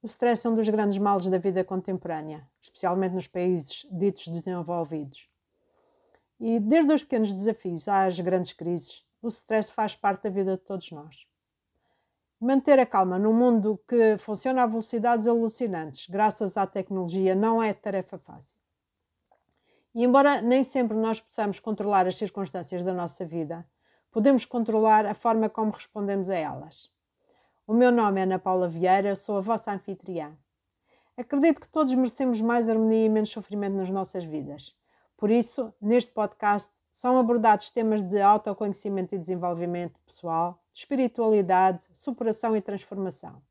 O stress é um dos grandes males da vida contemporânea, especialmente nos países ditos desenvolvidos. E desde os pequenos desafios às grandes crises, o stress faz parte da vida de todos nós. Manter a calma num mundo que funciona a velocidades alucinantes, graças à tecnologia, não é tarefa fácil. E embora nem sempre nós possamos controlar as circunstâncias da nossa vida, podemos controlar a forma como respondemos a elas. O meu nome é Ana Paula Vieira, sou a vossa anfitriã. Acredito que todos merecemos mais harmonia e menos sofrimento nas nossas vidas. Por isso, neste podcast, são abordados temas de autoconhecimento e desenvolvimento pessoal, espiritualidade, superação e transformação.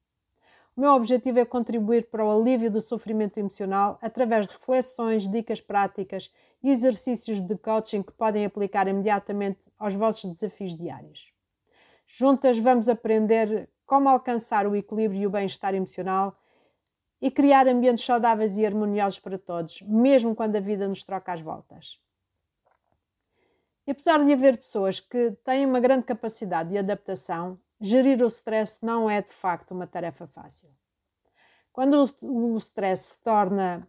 O meu objetivo é contribuir para o alívio do sofrimento emocional através de reflexões, dicas práticas e exercícios de coaching que podem aplicar imediatamente aos vossos desafios diários. Juntas vamos aprender como alcançar o equilíbrio e o bem-estar emocional e criar ambientes saudáveis e harmoniosos para todos, mesmo quando a vida nos troca as voltas. E apesar de haver pessoas que têm uma grande capacidade de adaptação, gerir o stress não é de facto uma tarefa fácil. Quando o stress se torna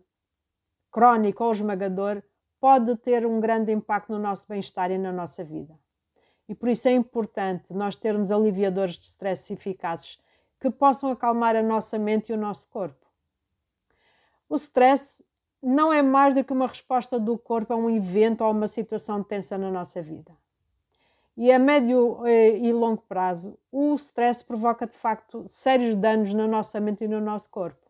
crónico ou esmagador, pode ter um grande impacto no nosso bem-estar e na nossa vida. E por isso é importante nós termos aliviadores de stress eficazes que possam acalmar a nossa mente e o nosso corpo. O stress não é mais do que uma resposta do corpo a um evento ou a uma situação tensa na nossa vida. E a médio eh, e longo prazo, o stress provoca de facto sérios danos na nossa mente e no nosso corpo.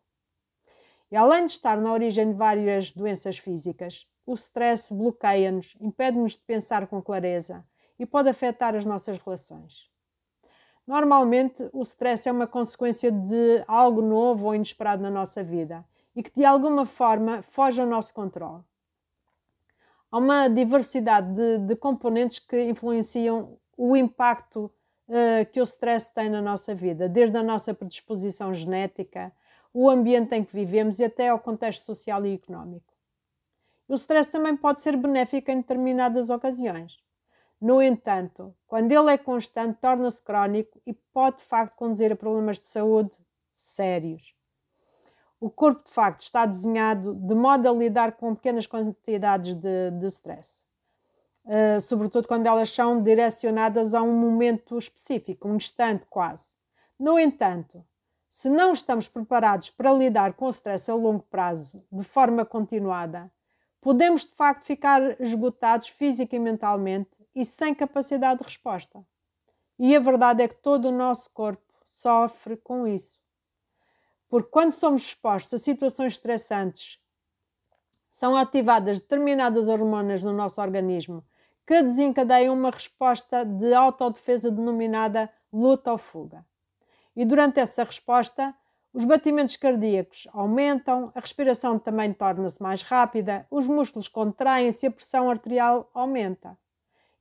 E além de estar na origem de várias doenças físicas, o stress bloqueia-nos, impede-nos de pensar com clareza, e pode afetar as nossas relações. Normalmente, o stress é uma consequência de algo novo ou inesperado na nossa vida e que de alguma forma foge ao nosso controle. Há uma diversidade de, de componentes que influenciam o impacto uh, que o stress tem na nossa vida, desde a nossa predisposição genética, o ambiente em que vivemos e até ao contexto social e económico. O stress também pode ser benéfico em determinadas ocasiões. No entanto, quando ele é constante, torna-se crónico e pode de facto conduzir a problemas de saúde sérios. O corpo de facto está desenhado de modo a lidar com pequenas quantidades de, de stress, uh, sobretudo quando elas são direcionadas a um momento específico, um instante quase. No entanto, se não estamos preparados para lidar com o stress a longo prazo de forma continuada, podemos de facto ficar esgotados física e mentalmente e sem capacidade de resposta. E a verdade é que todo o nosso corpo sofre com isso. Porque quando somos expostos a situações estressantes, são ativadas determinadas hormonas no nosso organismo que desencadeiam uma resposta de autodefesa denominada luta ou fuga. E durante essa resposta, os batimentos cardíacos aumentam, a respiração também torna-se mais rápida, os músculos contraem-se e a pressão arterial aumenta.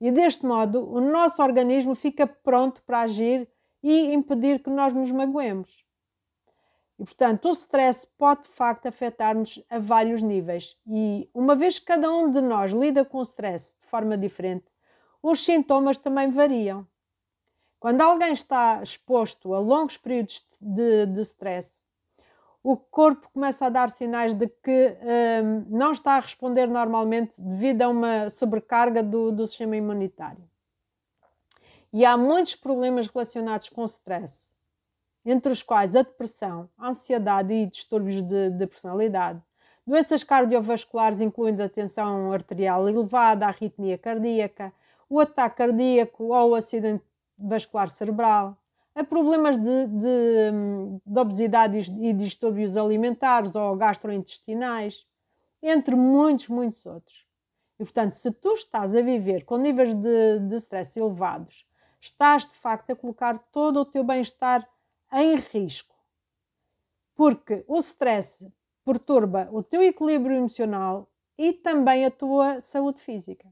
E deste modo, o nosso organismo fica pronto para agir e impedir que nós nos magoemos. E, portanto, o stress pode de facto afetar-nos a vários níveis. E uma vez que cada um de nós lida com o stress de forma diferente, os sintomas também variam. Quando alguém está exposto a longos períodos de, de stress, o corpo começa a dar sinais de que um, não está a responder normalmente devido a uma sobrecarga do, do sistema imunitário. E há muitos problemas relacionados com o stress, entre os quais a depressão, a ansiedade e distúrbios de, de personalidade, doenças cardiovasculares, incluindo a tensão arterial elevada, a arritmia cardíaca, o ataque cardíaco ou o acidente vascular cerebral, a problemas de, de, de obesidade e distúrbios alimentares ou gastrointestinais, entre muitos, muitos outros. E, portanto, se tu estás a viver com níveis de, de stress elevados, estás de facto a colocar todo o teu bem-estar em risco. Porque o stress perturba o teu equilíbrio emocional e também a tua saúde física.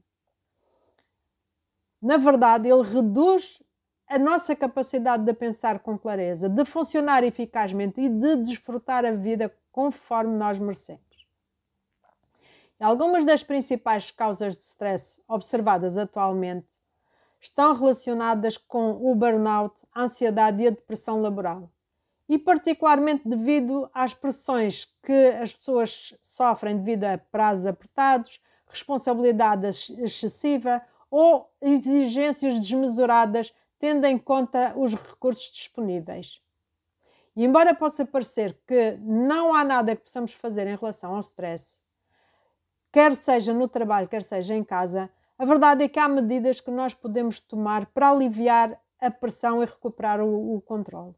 Na verdade, ele reduz a nossa capacidade de pensar com clareza, de funcionar eficazmente e de desfrutar a vida conforme nós merecemos. Algumas das principais causas de stress observadas atualmente estão relacionadas com o burnout, a ansiedade e a depressão laboral. e, particularmente devido às pressões que as pessoas sofrem devido a prazos apertados, responsabilidade excessiva ou exigências desmesuradas, tendo em conta os recursos disponíveis. E embora possa parecer que não há nada que possamos fazer em relação ao stress, quer seja no trabalho, quer seja em casa, a verdade é que há medidas que nós podemos tomar para aliviar a pressão e recuperar o, o controle.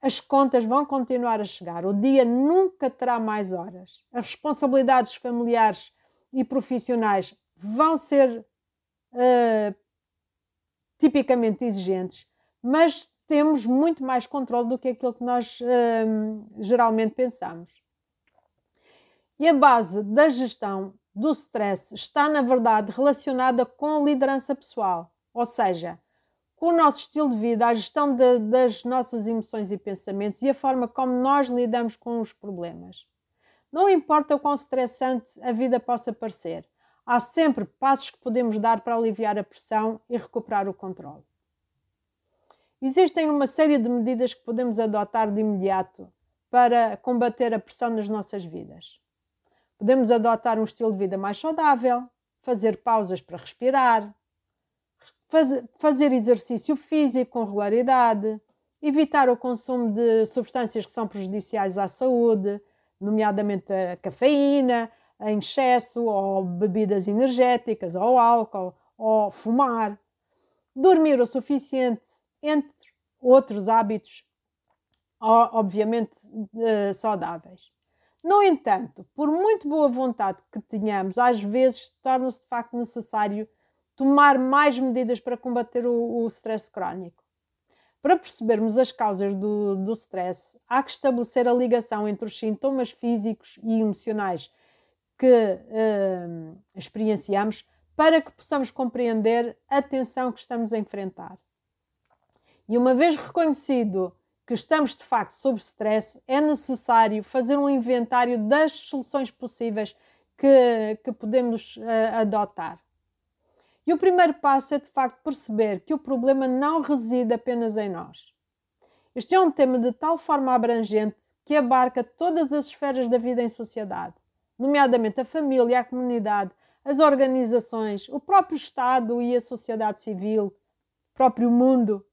As contas vão continuar a chegar, o dia nunca terá mais horas, as responsabilidades familiares e profissionais vão ser uh, tipicamente exigentes, mas temos muito mais controle do que aquilo que nós uh, geralmente pensamos. E a base da gestão do stress está, na verdade, relacionada com a liderança pessoal, ou seja, com o nosso estilo de vida, a gestão de, das nossas emoções e pensamentos e a forma como nós lidamos com os problemas. Não importa o quão estressante a vida possa parecer, há sempre passos que podemos dar para aliviar a pressão e recuperar o controle. Existem uma série de medidas que podemos adotar de imediato para combater a pressão nas nossas vidas. Podemos adotar um estilo de vida mais saudável, fazer pausas para respirar, fazer exercício físico com regularidade, evitar o consumo de substâncias que são prejudiciais à saúde, nomeadamente a cafeína em excesso, ou bebidas energéticas, ou álcool, ou fumar, dormir o suficiente, entre outros hábitos, obviamente eh, saudáveis. No entanto, por muito boa vontade que tenhamos, às vezes torna-se de facto necessário tomar mais medidas para combater o, o stress crónico. Para percebermos as causas do, do stress, há que estabelecer a ligação entre os sintomas físicos e emocionais que uh, experienciamos para que possamos compreender a tensão que estamos a enfrentar. E uma vez reconhecido que estamos de facto sob stress, é necessário fazer um inventário das soluções possíveis que, que podemos uh, adotar. E o primeiro passo é de facto perceber que o problema não reside apenas em nós. Este é um tema de tal forma abrangente que abarca todas as esferas da vida em sociedade, nomeadamente a família, a comunidade, as organizações, o próprio Estado e a sociedade civil, o próprio mundo.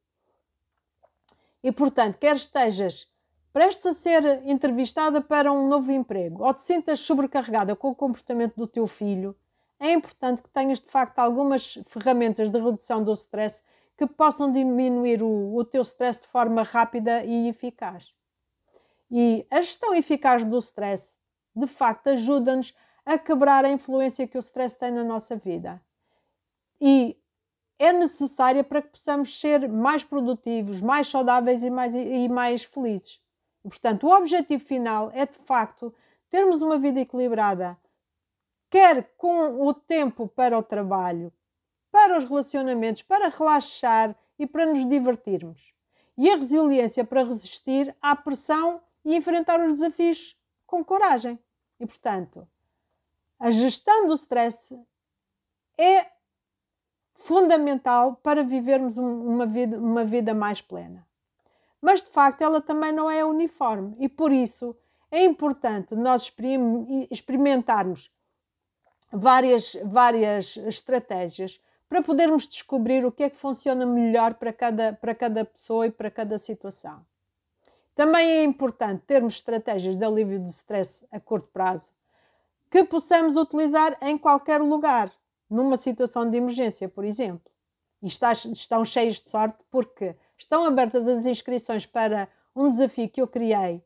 E portanto, quer estejas prestes a ser entrevistada para um novo emprego ou te sintas sobrecarregada com o comportamento do teu filho, é importante que tenhas de facto algumas ferramentas de redução do stress que possam diminuir o, o teu stress de forma rápida e eficaz. E a gestão eficaz do stress, de facto, ajuda-nos a quebrar a influência que o stress tem na nossa vida. E é necessária para que possamos ser mais produtivos, mais saudáveis e mais, e mais felizes. Portanto, o objetivo final é, de facto, termos uma vida equilibrada, quer com o tempo para o trabalho, para os relacionamentos, para relaxar e para nos divertirmos. E a resiliência para resistir à pressão e enfrentar os desafios com coragem. E, portanto, a gestão do stress é fundamental para vivermos uma vida, uma vida mais plena. Mas, de facto, ela também não é uniforme e, por isso, é importante nós experimentarmos várias, várias estratégias para podermos descobrir o que é que funciona melhor para cada, para cada pessoa e para cada situação. Também é importante termos estratégias de alívio de stress a curto prazo que possamos utilizar em qualquer lugar, numa situação de emergência, por exemplo. E estão cheios de sorte porque estão abertas as inscrições para um desafio que eu criei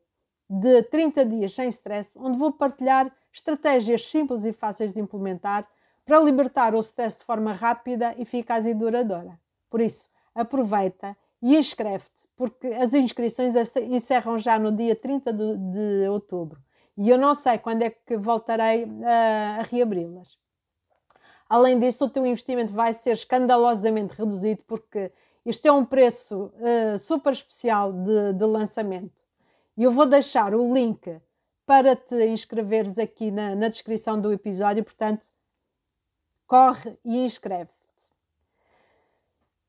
de 30 dias sem stress, onde vou partilhar estratégias simples e fáceis de implementar para libertar o stress de forma rápida, eficaz e duradoura. Por isso, aproveita e inscreve-te, porque as inscrições encerram já no dia 30 de, de outubro e eu não sei quando é que voltarei a, a reabri-las. Além disso, o teu investimento vai ser escandalosamente reduzido porque este é um preço uh, super especial de, de lançamento. E eu vou deixar o link para te inscreveres aqui na, na descrição do episódio, portanto, corre e inscreve-te.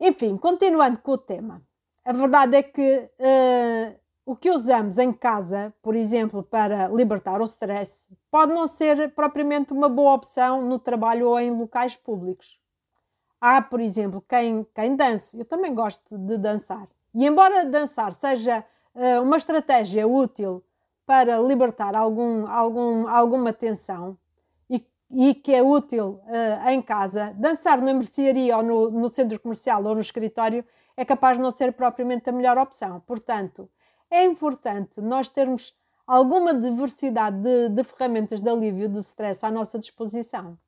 Enfim, continuando com o tema. A verdade é que uh, o que usamos em casa, por exemplo, para libertar o stress, pode não ser propriamente uma boa opção no trabalho ou em locais públicos. Há, por exemplo, quem, quem dance. Eu também gosto de dançar. E embora dançar seja uh, uma estratégia útil para libertar algum, algum, alguma tensão e que é útil uh, em casa, dançar na mercearia ou no, no centro comercial ou no escritório é capaz de não ser propriamente a melhor opção. Portanto, é importante nós termos alguma diversidade de, de ferramentas de alívio do stress à nossa disposição.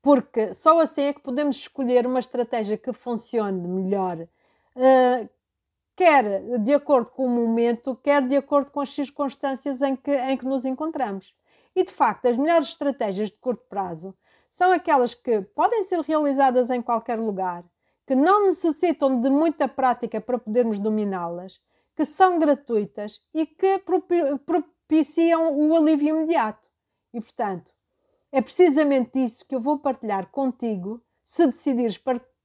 Porque só assim é que podemos escolher uma estratégia que funcione melhor, uh, quer de acordo com o momento, quer de acordo com as circunstâncias em que, em que nos encontramos. E de facto, as melhores estratégias de curto prazo são aquelas que podem ser realizadas em qualquer lugar, que não necessitam de muita prática para podermos dominá-las que são gratuitas e que propiciam o alívio imediato. E, portanto, é precisamente isso que eu vou partilhar contigo se decidires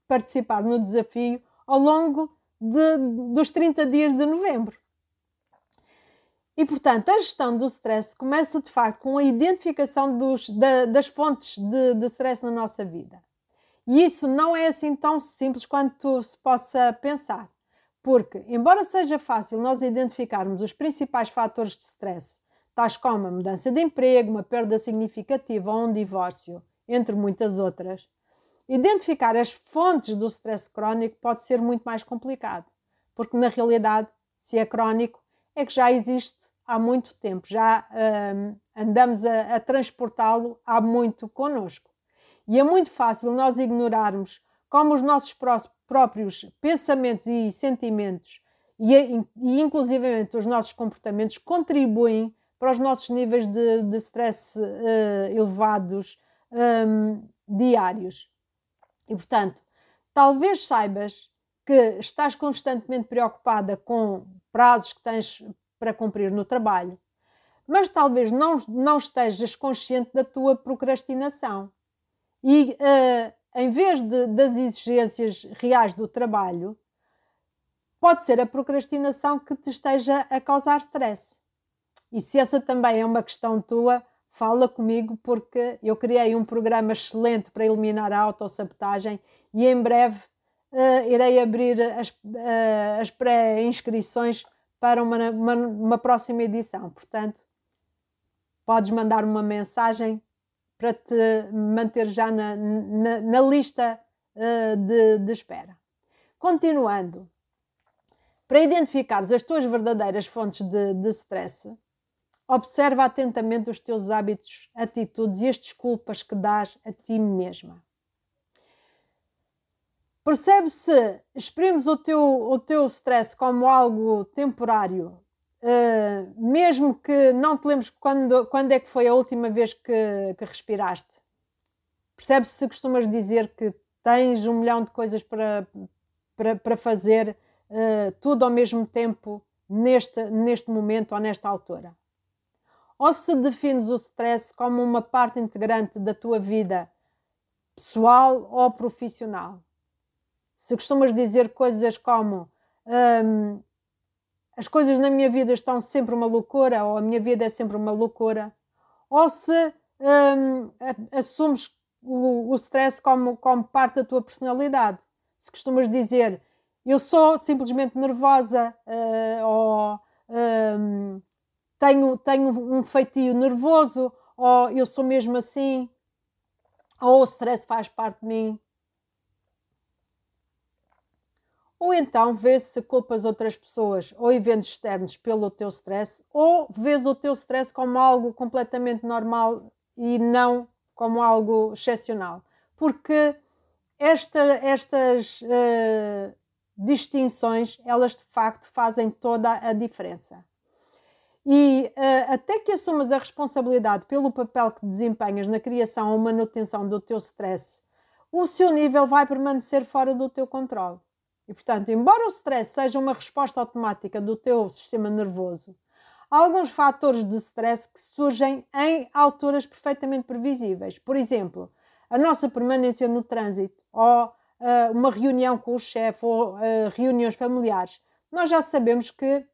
participar no desafio ao longo de, dos 30 dias de novembro. E, portanto, a gestão do stress começa de facto com a identificação dos, da, das fontes de, de stress na nossa vida. E isso não é assim tão simples quanto se possa pensar. Porque, embora seja fácil nós identificarmos os principais fatores de stress, tais como a mudança de emprego, uma perda significativa ou um divórcio, entre muitas outras, identificar as fontes do stress crónico pode ser muito mais complicado. Porque, na realidade, se é crónico, é que já existe há muito tempo, já hum, andamos a, a transportá-lo há muito connosco. E é muito fácil nós ignorarmos como os nossos próprios pensamentos e sentimentos e, e inclusivamente os nossos comportamentos contribuem para os nossos níveis de, de stress uh, elevados um, diários. E, portanto, talvez saibas que estás constantemente preocupada com prazos que tens para cumprir no trabalho, mas talvez não, não estejas consciente da tua procrastinação. E uh, em vez de, das exigências reais do trabalho, pode ser a procrastinação que te esteja a causar stress. E se essa também é uma questão tua, fala comigo porque eu criei um programa excelente para eliminar a autossabotagem e em breve uh, irei abrir as, uh, as pré-inscrições para uma, uma, uma próxima edição. Portanto, podes mandar uma mensagem para te manter já na, na, na lista uh, de, de espera. Continuando, para identificares as tuas verdadeiras fontes de, de stress, observa atentamente os teus hábitos, atitudes e as desculpas que dás a ti mesma. Percebe se exprimes o teu, o teu stress como algo temporário Uh, mesmo que não te lembres quando, quando é que foi a última vez que, que respiraste. Percebes se costumas dizer que tens um milhão de coisas para, para, para fazer uh, tudo ao mesmo tempo neste, neste momento ou nesta altura. Ou se defines o stress como uma parte integrante da tua vida pessoal ou profissional. Se costumas dizer coisas como um, as coisas na minha vida estão sempre uma loucura, ou a minha vida é sempre uma loucura, ou se hum, assumes o, o stress como, como parte da tua personalidade. Se costumas dizer eu sou simplesmente nervosa uh, ou um, tenho, tenho um feitio nervoso ou eu sou mesmo assim ou o stress faz parte de mim. Ou então vês se culpas outras pessoas ou eventos externos pelo teu stress, ou vês o teu stress como algo completamente normal e não como algo excepcional. Porque esta, estas uh, distinções, elas de facto fazem toda a diferença. E uh, até que assumas a responsabilidade pelo papel que desempenhas na criação ou manutenção do teu stress, o seu nível vai permanecer fora do teu controle. E, portanto, embora o stress seja uma resposta automática do teu sistema nervoso, há alguns fatores de stress que surgem em alturas perfeitamente previsíveis. Por exemplo, a nossa permanência no trânsito ou uh, uma reunião com o chefe ou uh, reuniões familiares. Nós já sabemos que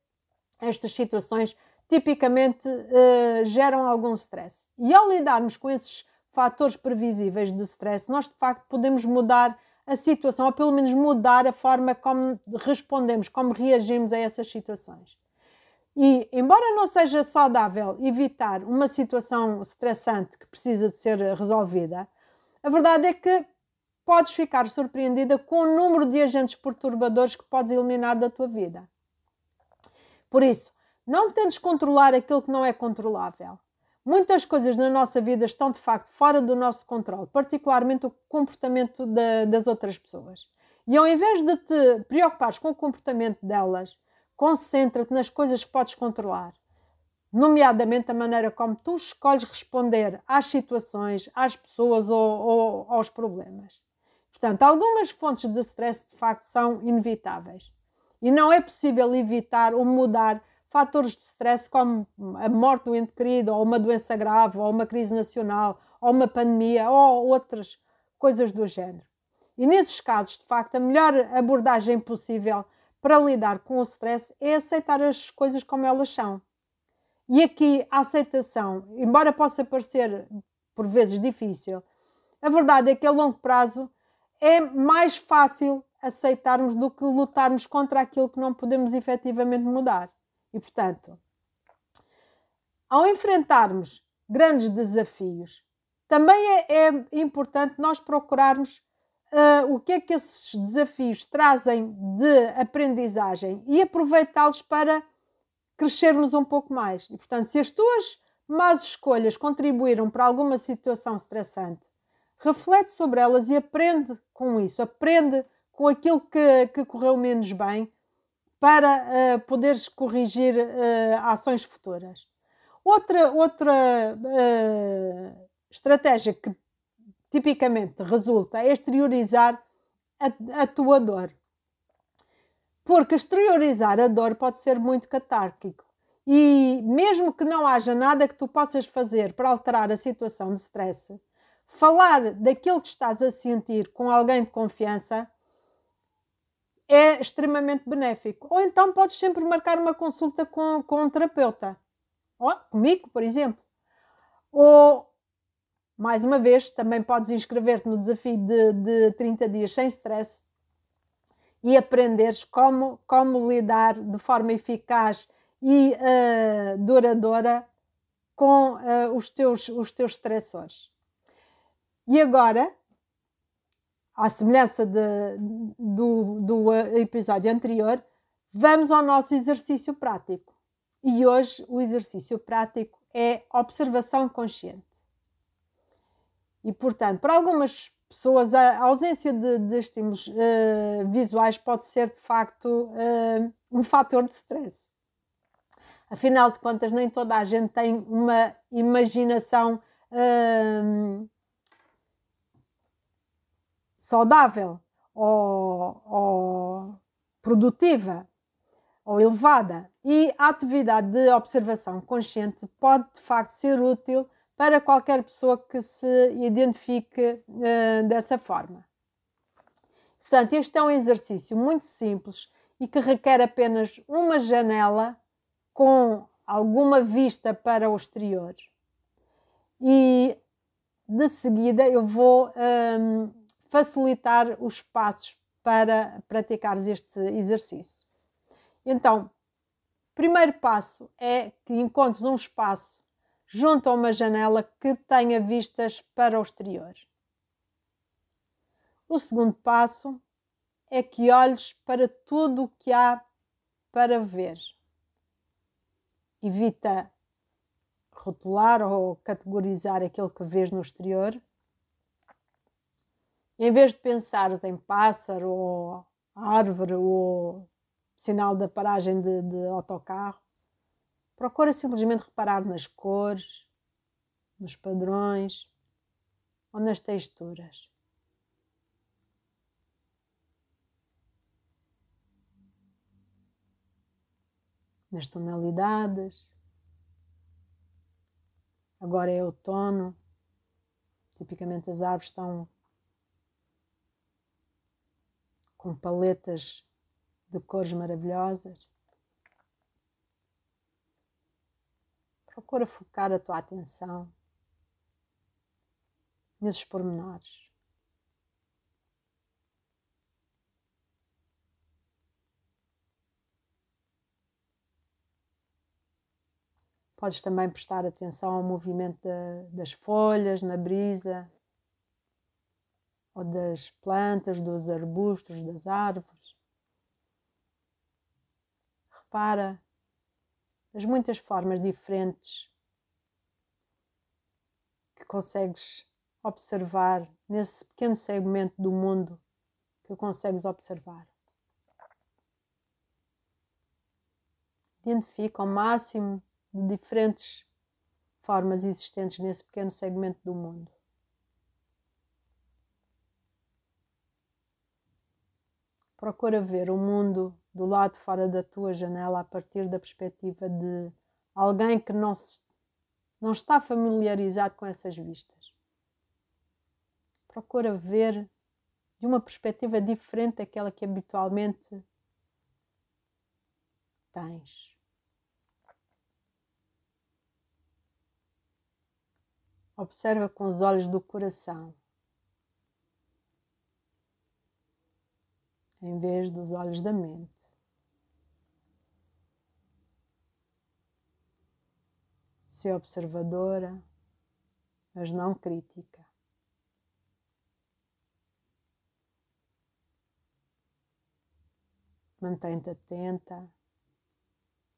estas situações tipicamente uh, geram algum stress. E ao lidarmos com esses fatores previsíveis de stress, nós de facto podemos mudar a situação, ou pelo menos mudar a forma como respondemos, como reagimos a essas situações. E, embora não seja saudável evitar uma situação estressante que precisa de ser resolvida, a verdade é que podes ficar surpreendida com o número de agentes perturbadores que podes eliminar da tua vida. Por isso, não tentes controlar aquilo que não é controlável. Muitas coisas na nossa vida estão de facto fora do nosso controle, particularmente o comportamento de, das outras pessoas. E ao invés de te preocupares com o comportamento delas, concentra-te nas coisas que podes controlar, nomeadamente a maneira como tu escolhes responder às situações, às pessoas ou, ou aos problemas. Portanto, algumas fontes de stress de facto são inevitáveis e não é possível evitar ou mudar fatores de stress como a morte do ente querido, ou uma doença grave, ou uma crise nacional, ou uma pandemia, ou outras coisas do género. E nesses casos, de facto, a melhor abordagem possível para lidar com o stress é aceitar as coisas como elas são. E aqui a aceitação, embora possa parecer por vezes difícil, a verdade é que a longo prazo é mais fácil aceitarmos do que lutarmos contra aquilo que não podemos efetivamente mudar. E, portanto, ao enfrentarmos grandes desafios, também é, é importante nós procurarmos uh, o que é que esses desafios trazem de aprendizagem e aproveitá-los para crescermos um pouco mais. E, portanto, se as tuas más escolhas contribuíram para alguma situação estressante, reflete sobre elas e aprende com isso, aprende com aquilo que, que correu menos bem para uh, poderes corrigir uh, ações futuras. Outra, outra uh, estratégia que tipicamente resulta é exteriorizar a, a tua dor. Porque exteriorizar a dor pode ser muito catárquico. E mesmo que não haja nada que tu possas fazer para alterar a situação de stress, falar daquilo que estás a sentir com alguém de confiança é extremamente benéfico. Ou então podes sempre marcar uma consulta com, com um terapeuta. Ou comigo, por exemplo. Ou, mais uma vez, também podes inscrever-te no desafio de, de 30 dias sem stress e aprenderes como, como lidar de forma eficaz e uh, duradoura com uh, os, teus, os teus estressores. E agora, à semelhança de, do, do episódio anterior, vamos ao nosso exercício prático. E hoje o exercício prático é observação consciente. E, portanto, para algumas pessoas, a ausência de, de estímulos uh, visuais pode ser, de facto, uh, um fator de stress. Afinal de contas, nem toda a gente tem uma imaginação uh, saudável ou, ou produtiva ou elevada. E a atividade de observação consciente pode de facto ser útil para qualquer pessoa que se identifique uh, dessa forma. Portanto, este é um exercício muito simples e que requer apenas uma janela com alguma vista para o exterior. E de seguida eu vou um, facilitar os passos para praticares este exercício. Então, primeiro passo é que encontres um espaço junto a uma janela que tenha vistas para o exterior. O segundo passo é que olhes para tudo o que há para ver. Evita rotular ou categorizar aquilo que vês no exterior em vez de pensares em pássaro ou árvore ou sinal da paragem de, de autocarro, procura simplesmente reparar nas cores, nos padrões ou nas texturas. Nas tonalidades. Agora é outono. Tipicamente as árvores estão com paletas de cores maravilhosas. Procura focar a tua atenção nesses pormenores. Podes também prestar atenção ao movimento das folhas na brisa, ou das plantas, dos arbustos, das árvores. Repara as muitas formas diferentes que consegues observar nesse pequeno segmento do mundo que consegues observar. Identifica ao máximo de diferentes formas existentes nesse pequeno segmento do mundo. Procura ver o mundo do lado fora da tua janela a partir da perspectiva de alguém que não, se, não está familiarizado com essas vistas. Procura ver de uma perspectiva diferente daquela que habitualmente tens. Observa com os olhos do coração, em vez dos olhos da mente. Ser observadora, mas não crítica. Mantém-te atenta,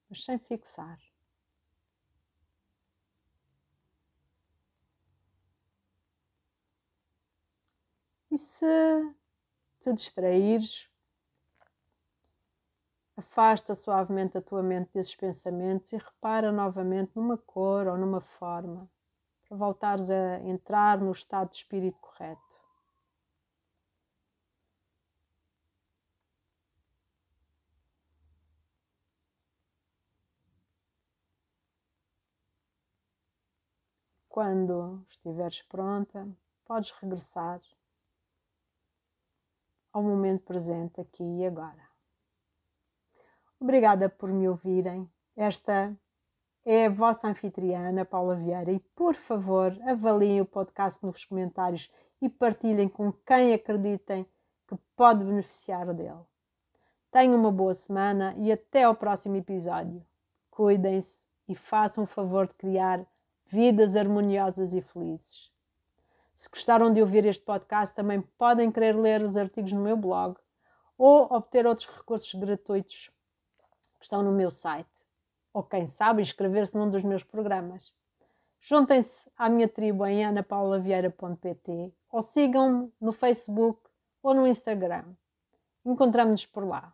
mas sem fixar. E se te distraíres, afasta suavemente a tua mente desses pensamentos e repara novamente numa cor ou numa forma para voltares a entrar no estado de espírito correto. Quando estiveres pronta, podes regressar ao momento presente aqui e agora. Obrigada por me ouvirem. Esta é a vossa anfitriã, Paula Vieira, e por favor avaliem o podcast nos comentários e partilhem com quem acreditem que pode beneficiar dele. Tenham uma boa semana e até ao próximo episódio. Cuidem-se e façam o favor de criar vidas harmoniosas e felizes. Se gostaram de ouvir este podcast, também podem querer ler os artigos no meu blog ou obter outros recursos gratuitos estão no meu site. Ou quem sabe inscrever-se num dos meus programas. Juntem-se à minha tribo em anapaulaVieira.pt ou sigam-me no Facebook ou no Instagram. Encontramos-nos por lá.